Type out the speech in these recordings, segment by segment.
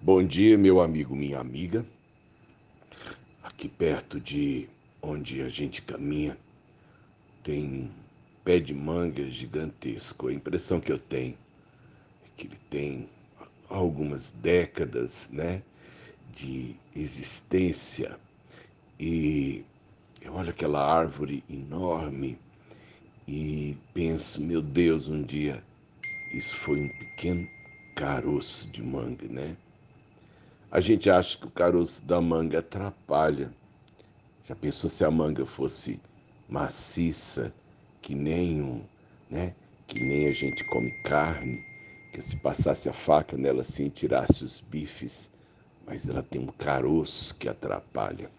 Bom dia, meu amigo, minha amiga. Aqui perto de onde a gente caminha, tem um pé de manga gigantesco. A impressão que eu tenho é que ele tem algumas décadas, né, de existência. E eu olho aquela árvore enorme e penso, meu Deus, um dia isso foi um pequeno caroço de manga, né? A gente acha que o caroço da manga atrapalha. Já pensou se a manga fosse maciça, que nem um, né? Que nem a gente come carne, que se passasse a faca nela assim tirasse os bifes, mas ela tem um caroço que atrapalha.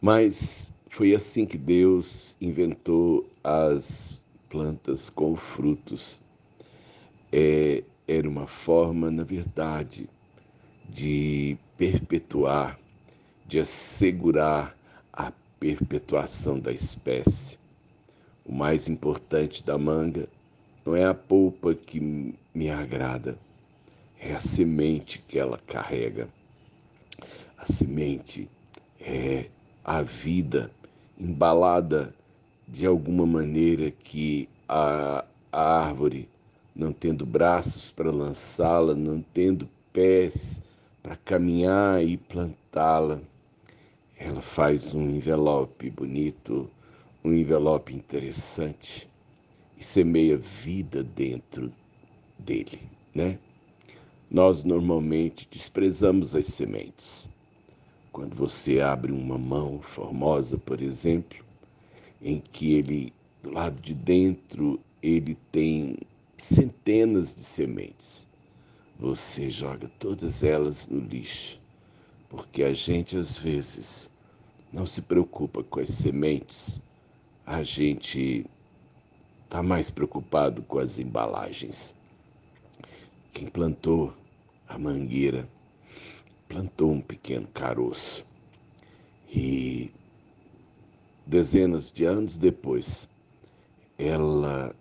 Mas foi assim que Deus inventou as plantas com frutos. É, era uma forma, na verdade, de perpetuar, de assegurar a perpetuação da espécie. O mais importante da manga não é a polpa que me agrada, é a semente que ela carrega. A semente é a vida embalada de alguma maneira que a, a árvore, não tendo braços para lançá-la, não tendo pés para caminhar e plantá-la. Ela faz um envelope bonito, um envelope interessante e semeia vida dentro dele, né? Nós normalmente desprezamos as sementes. Quando você abre uma mão formosa, por exemplo, em que ele do lado de dentro ele tem centenas de sementes você joga todas elas no lixo, porque a gente às vezes não se preocupa com as sementes, a gente está mais preocupado com as embalagens. Quem plantou a mangueira plantou um pequeno caroço. E dezenas de anos depois ela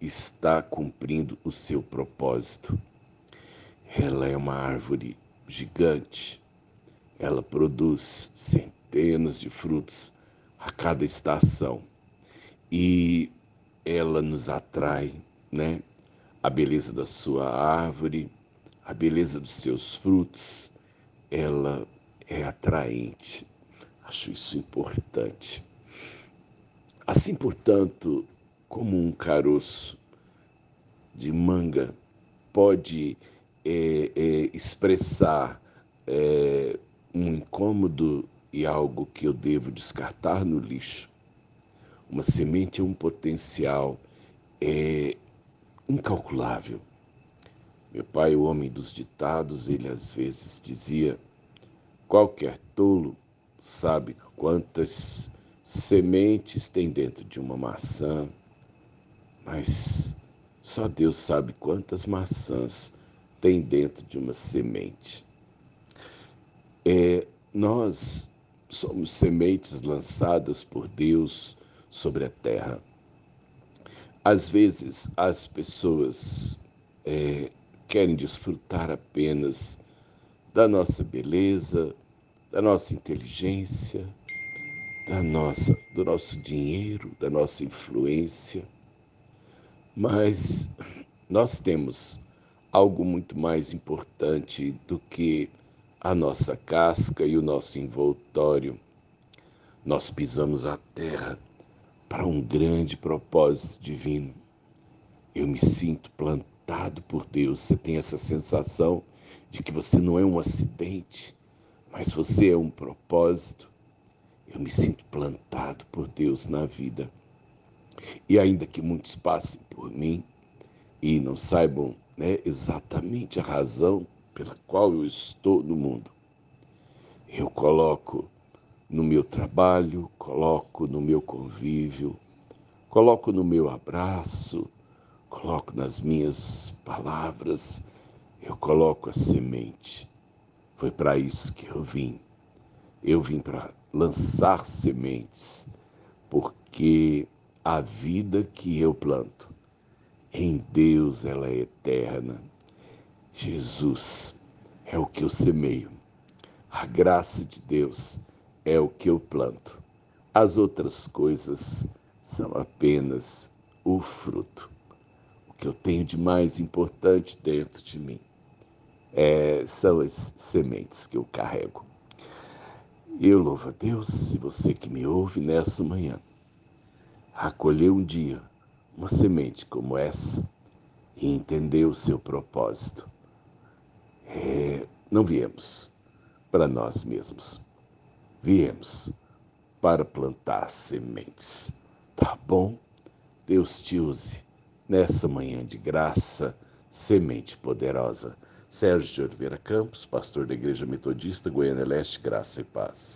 está cumprindo o seu propósito ela é uma árvore gigante. Ela produz centenas de frutos a cada estação. E ela nos atrai, né? A beleza da sua árvore, a beleza dos seus frutos, ela é atraente. Acho isso importante. Assim, portanto, como um caroço de manga pode é, é, expressar é, um incômodo e algo que eu devo descartar no lixo. Uma semente é um potencial é, incalculável. Meu pai, o homem dos ditados, ele às vezes dizia: qualquer tolo sabe quantas sementes tem dentro de uma maçã, mas só Deus sabe quantas maçãs tem dentro de uma semente. É, nós somos sementes lançadas por Deus sobre a terra. Às vezes, as pessoas é, querem desfrutar apenas da nossa beleza, da nossa inteligência, da nossa, do nosso dinheiro, da nossa influência. Mas nós temos algo muito mais importante do que a nossa casca e o nosso envoltório. Nós pisamos a terra para um grande propósito divino. Eu me sinto plantado por Deus. Você tem essa sensação de que você não é um acidente, mas você é um propósito. Eu me sinto plantado por Deus na vida. E ainda que muitos passem por mim e não saibam né, exatamente a razão pela qual eu estou no mundo. Eu coloco no meu trabalho, coloco no meu convívio, coloco no meu abraço, coloco nas minhas palavras, eu coloco a semente. Foi para isso que eu vim. Eu vim para lançar sementes, porque a vida que eu planto em Deus ela é eterna. Jesus é o que eu semeio. A graça de Deus é o que eu planto. As outras coisas são apenas o fruto. O que eu tenho de mais importante dentro de mim é, são as sementes que eu carrego. Eu louvo a Deus se você que me ouve nessa manhã acolheu um dia uma semente como essa e entendeu o seu propósito. É, não viemos para nós mesmos, viemos para plantar sementes. Tá bom? Deus te use nessa manhã de graça, semente poderosa. Sérgio de Oliveira Campos, pastor da Igreja Metodista Goiânia Leste, Graça e Paz.